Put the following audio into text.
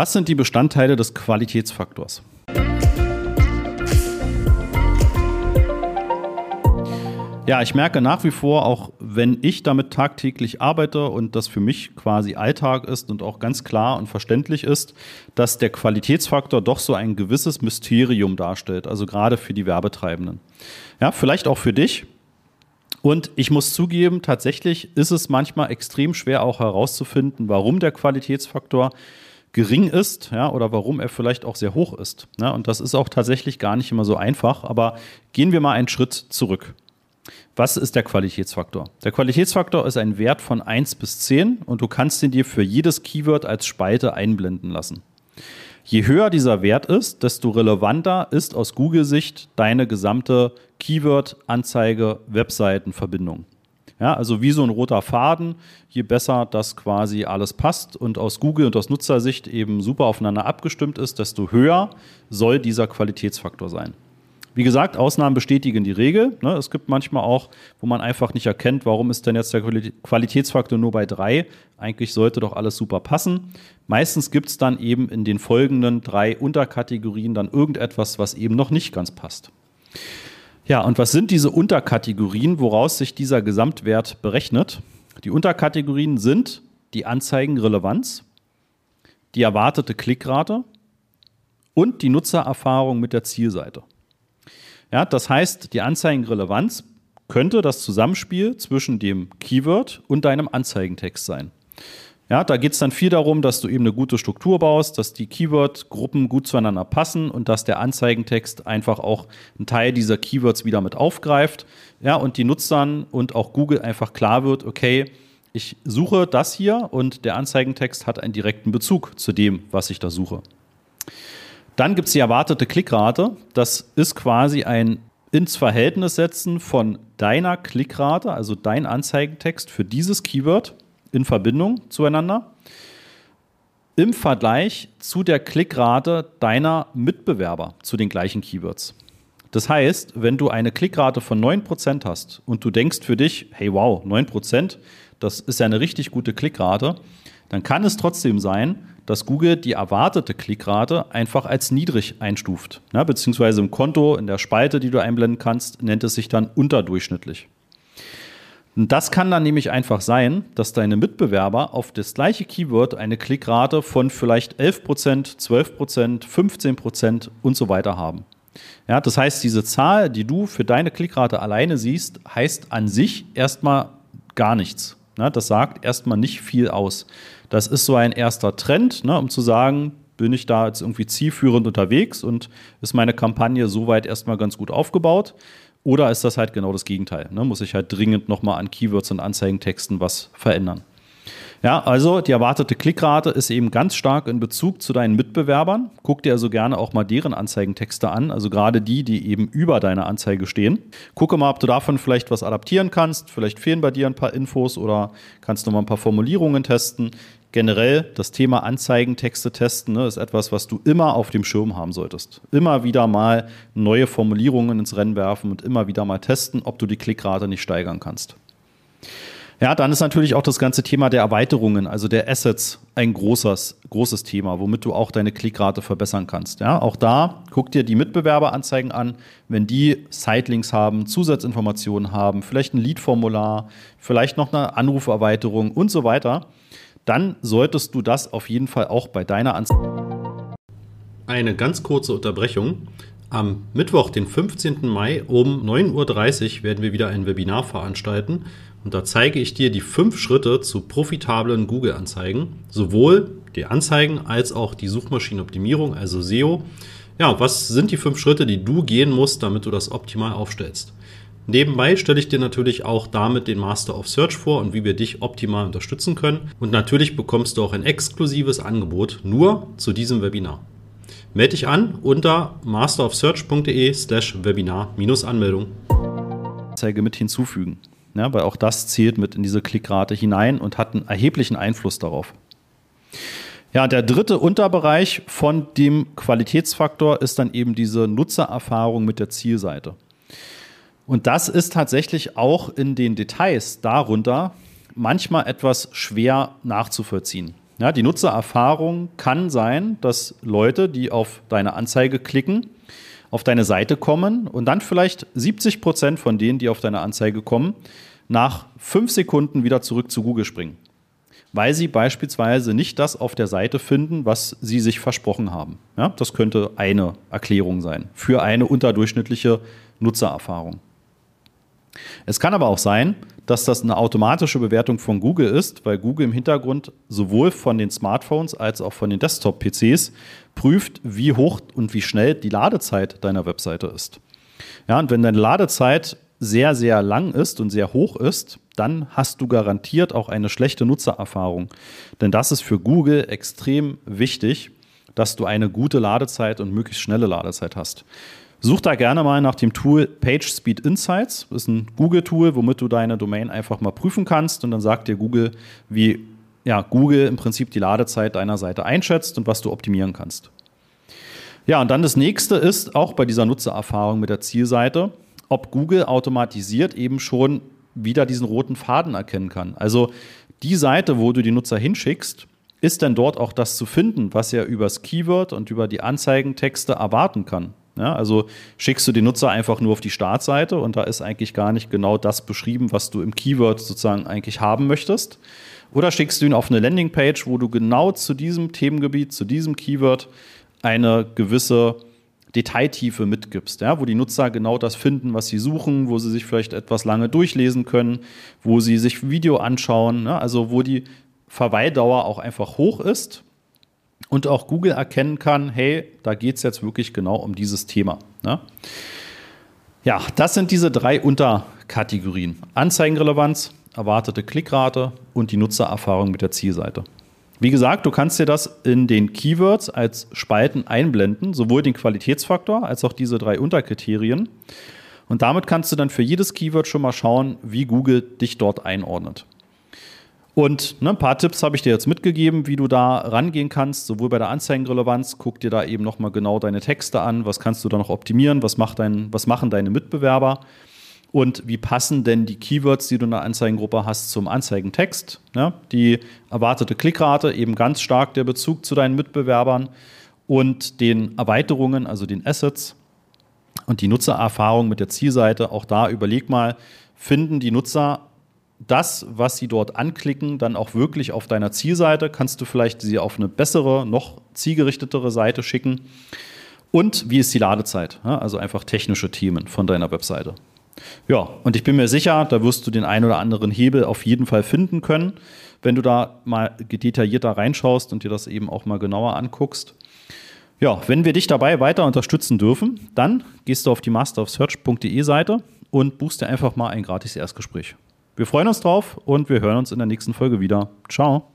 Was sind die Bestandteile des Qualitätsfaktors? Ja, ich merke nach wie vor, auch wenn ich damit tagtäglich arbeite und das für mich quasi Alltag ist und auch ganz klar und verständlich ist, dass der Qualitätsfaktor doch so ein gewisses Mysterium darstellt, also gerade für die Werbetreibenden. Ja, vielleicht auch für dich. Und ich muss zugeben, tatsächlich ist es manchmal extrem schwer auch herauszufinden, warum der Qualitätsfaktor gering ist, ja, oder warum er vielleicht auch sehr hoch ist. Ja, und das ist auch tatsächlich gar nicht immer so einfach. Aber gehen wir mal einen Schritt zurück. Was ist der Qualitätsfaktor? Der Qualitätsfaktor ist ein Wert von 1 bis 10 und du kannst ihn dir für jedes Keyword als Spalte einblenden lassen. Je höher dieser Wert ist, desto relevanter ist aus Google-Sicht deine gesamte Keyword-Anzeige-Webseitenverbindung. Ja, also wie so ein roter Faden, je besser das quasi alles passt und aus Google und aus Nutzersicht eben super aufeinander abgestimmt ist, desto höher soll dieser Qualitätsfaktor sein. Wie gesagt, Ausnahmen bestätigen die Regel. Ne? Es gibt manchmal auch, wo man einfach nicht erkennt, warum ist denn jetzt der Qualitätsfaktor nur bei drei. Eigentlich sollte doch alles super passen. Meistens gibt es dann eben in den folgenden drei Unterkategorien dann irgendetwas, was eben noch nicht ganz passt. Ja, und was sind diese Unterkategorien, woraus sich dieser Gesamtwert berechnet? Die Unterkategorien sind die Anzeigenrelevanz, die erwartete Klickrate und die Nutzererfahrung mit der Zielseite. Ja, das heißt, die Anzeigenrelevanz könnte das Zusammenspiel zwischen dem Keyword und deinem Anzeigentext sein. Ja, da geht es dann viel darum, dass du eben eine gute Struktur baust, dass die Keyword-Gruppen gut zueinander passen und dass der Anzeigentext einfach auch einen Teil dieser Keywords wieder mit aufgreift. Ja, und die Nutzern und auch Google einfach klar wird, okay, ich suche das hier und der Anzeigentext hat einen direkten Bezug zu dem, was ich da suche. Dann gibt es die erwartete Klickrate. Das ist quasi ein ins Verhältnis setzen von deiner Klickrate, also dein Anzeigentext für dieses Keyword in Verbindung zueinander, im Vergleich zu der Klickrate deiner Mitbewerber zu den gleichen Keywords. Das heißt, wenn du eine Klickrate von 9% hast und du denkst für dich, hey wow, 9%, das ist ja eine richtig gute Klickrate, dann kann es trotzdem sein, dass Google die erwartete Klickrate einfach als niedrig einstuft. Ja, beziehungsweise im Konto, in der Spalte, die du einblenden kannst, nennt es sich dann unterdurchschnittlich. Das kann dann nämlich einfach sein, dass deine Mitbewerber auf das gleiche Keyword eine Klickrate von vielleicht 11%, 12%, 15% und so weiter haben. Ja, das heißt, diese Zahl, die du für deine Klickrate alleine siehst, heißt an sich erstmal gar nichts. Ja, das sagt erstmal nicht viel aus. Das ist so ein erster Trend, ne, um zu sagen, bin ich da jetzt irgendwie zielführend unterwegs und ist meine Kampagne soweit erstmal ganz gut aufgebaut? Oder ist das halt genau das Gegenteil? Ne? Muss ich halt dringend nochmal an Keywords und Anzeigentexten was verändern? Ja, also die erwartete Klickrate ist eben ganz stark in Bezug zu deinen Mitbewerbern. Guck dir also gerne auch mal deren Anzeigentexte an, also gerade die, die eben über deiner Anzeige stehen. Gucke mal, ob du davon vielleicht was adaptieren kannst. Vielleicht fehlen bei dir ein paar Infos oder kannst du mal ein paar Formulierungen testen. Generell das Thema Anzeigentexte testen ne, ist etwas, was du immer auf dem Schirm haben solltest. Immer wieder mal neue Formulierungen ins Rennen werfen und immer wieder mal testen, ob du die Klickrate nicht steigern kannst. Ja, dann ist natürlich auch das ganze Thema der Erweiterungen, also der Assets, ein großes, großes Thema, womit du auch deine Klickrate verbessern kannst. Ja, auch da guck dir die Mitbewerberanzeigen an, wenn die Sitelinks haben, Zusatzinformationen haben, vielleicht ein Lead-Formular, vielleicht noch eine Anruferweiterung und so weiter, dann solltest du das auf jeden Fall auch bei deiner Anzeige. Eine ganz kurze Unterbrechung. Am Mittwoch, den 15. Mai um 9.30 Uhr werden wir wieder ein Webinar veranstalten und da zeige ich dir die fünf Schritte zu profitablen Google-Anzeigen, sowohl die Anzeigen als auch die Suchmaschinenoptimierung, also SEO. Ja, was sind die fünf Schritte, die du gehen musst, damit du das optimal aufstellst? Nebenbei stelle ich dir natürlich auch damit den Master of Search vor und wie wir dich optimal unterstützen können. Und natürlich bekommst du auch ein exklusives Angebot nur zu diesem Webinar. Melde dich an unter masterofsearch.de slash Webinar-Anmeldung. Anzeige mit hinzufügen. Ja, weil auch das zählt mit in diese Klickrate hinein und hat einen erheblichen Einfluss darauf. Ja, der dritte Unterbereich von dem Qualitätsfaktor ist dann eben diese Nutzererfahrung mit der Zielseite. Und das ist tatsächlich auch in den Details darunter manchmal etwas schwer nachzuvollziehen. Ja, die Nutzererfahrung kann sein, dass Leute, die auf deine Anzeige klicken, auf deine Seite kommen und dann vielleicht 70 Prozent von denen, die auf deine Anzeige kommen, nach fünf Sekunden wieder zurück zu Google springen. Weil sie beispielsweise nicht das auf der Seite finden, was sie sich versprochen haben. Ja, das könnte eine Erklärung sein für eine unterdurchschnittliche Nutzererfahrung. Es kann aber auch sein, dass das eine automatische Bewertung von Google ist, weil Google im Hintergrund sowohl von den Smartphones als auch von den Desktop-PCs prüft, wie hoch und wie schnell die Ladezeit deiner Webseite ist. Ja, und wenn deine Ladezeit sehr, sehr lang ist und sehr hoch ist, dann hast du garantiert auch eine schlechte Nutzererfahrung. Denn das ist für Google extrem wichtig, dass du eine gute Ladezeit und möglichst schnelle Ladezeit hast. Such da gerne mal nach dem Tool PageSpeed Insights. Das ist ein Google-Tool, womit du deine Domain einfach mal prüfen kannst und dann sagt dir Google, wie ja, Google im Prinzip die Ladezeit deiner Seite einschätzt und was du optimieren kannst. Ja, und dann das nächste ist auch bei dieser Nutzererfahrung mit der Zielseite, ob Google automatisiert eben schon wieder diesen roten Faden erkennen kann. Also die Seite, wo du die Nutzer hinschickst, ist denn dort auch das zu finden, was er übers Keyword und über die Anzeigentexte erwarten kann? Ja, also schickst du den Nutzer einfach nur auf die Startseite und da ist eigentlich gar nicht genau das beschrieben, was du im Keyword sozusagen eigentlich haben möchtest. Oder schickst du ihn auf eine Landingpage, wo du genau zu diesem Themengebiet, zu diesem Keyword eine gewisse Detailtiefe mitgibst, ja, wo die Nutzer genau das finden, was sie suchen, wo sie sich vielleicht etwas lange durchlesen können, wo sie sich Video anschauen, ne, also wo die Verweildauer auch einfach hoch ist und auch Google erkennen kann, hey, da geht es jetzt wirklich genau um dieses Thema. Ne? Ja, das sind diese drei Unterkategorien. Anzeigenrelevanz, erwartete Klickrate und die Nutzererfahrung mit der Zielseite. Wie gesagt, du kannst dir das in den Keywords als Spalten einblenden, sowohl den Qualitätsfaktor als auch diese drei Unterkriterien. Und damit kannst du dann für jedes Keyword schon mal schauen, wie Google dich dort einordnet. Und ne, ein paar Tipps habe ich dir jetzt mitgegeben, wie du da rangehen kannst, sowohl bei der Anzeigenrelevanz, guck dir da eben nochmal genau deine Texte an, was kannst du da noch optimieren, was, macht dein, was machen deine Mitbewerber und wie passen denn die Keywords, die du in der Anzeigengruppe hast, zum Anzeigentext. Ne? Die erwartete Klickrate, eben ganz stark der Bezug zu deinen Mitbewerbern und den Erweiterungen, also den Assets und die Nutzererfahrung mit der Zielseite. Auch da überleg mal, finden die Nutzer das, was sie dort anklicken, dann auch wirklich auf deiner Zielseite. Kannst du vielleicht sie auf eine bessere, noch zielgerichtetere Seite schicken. Und wie ist die Ladezeit? Also einfach technische Themen von deiner Webseite. Ja, und ich bin mir sicher, da wirst du den einen oder anderen Hebel auf jeden Fall finden können, wenn du da mal detaillierter reinschaust und dir das eben auch mal genauer anguckst. Ja, wenn wir dich dabei weiter unterstützen dürfen, dann gehst du auf die masterofsearch.de Seite und buchst dir einfach mal ein gratis Erstgespräch. Wir freuen uns drauf und wir hören uns in der nächsten Folge wieder. Ciao.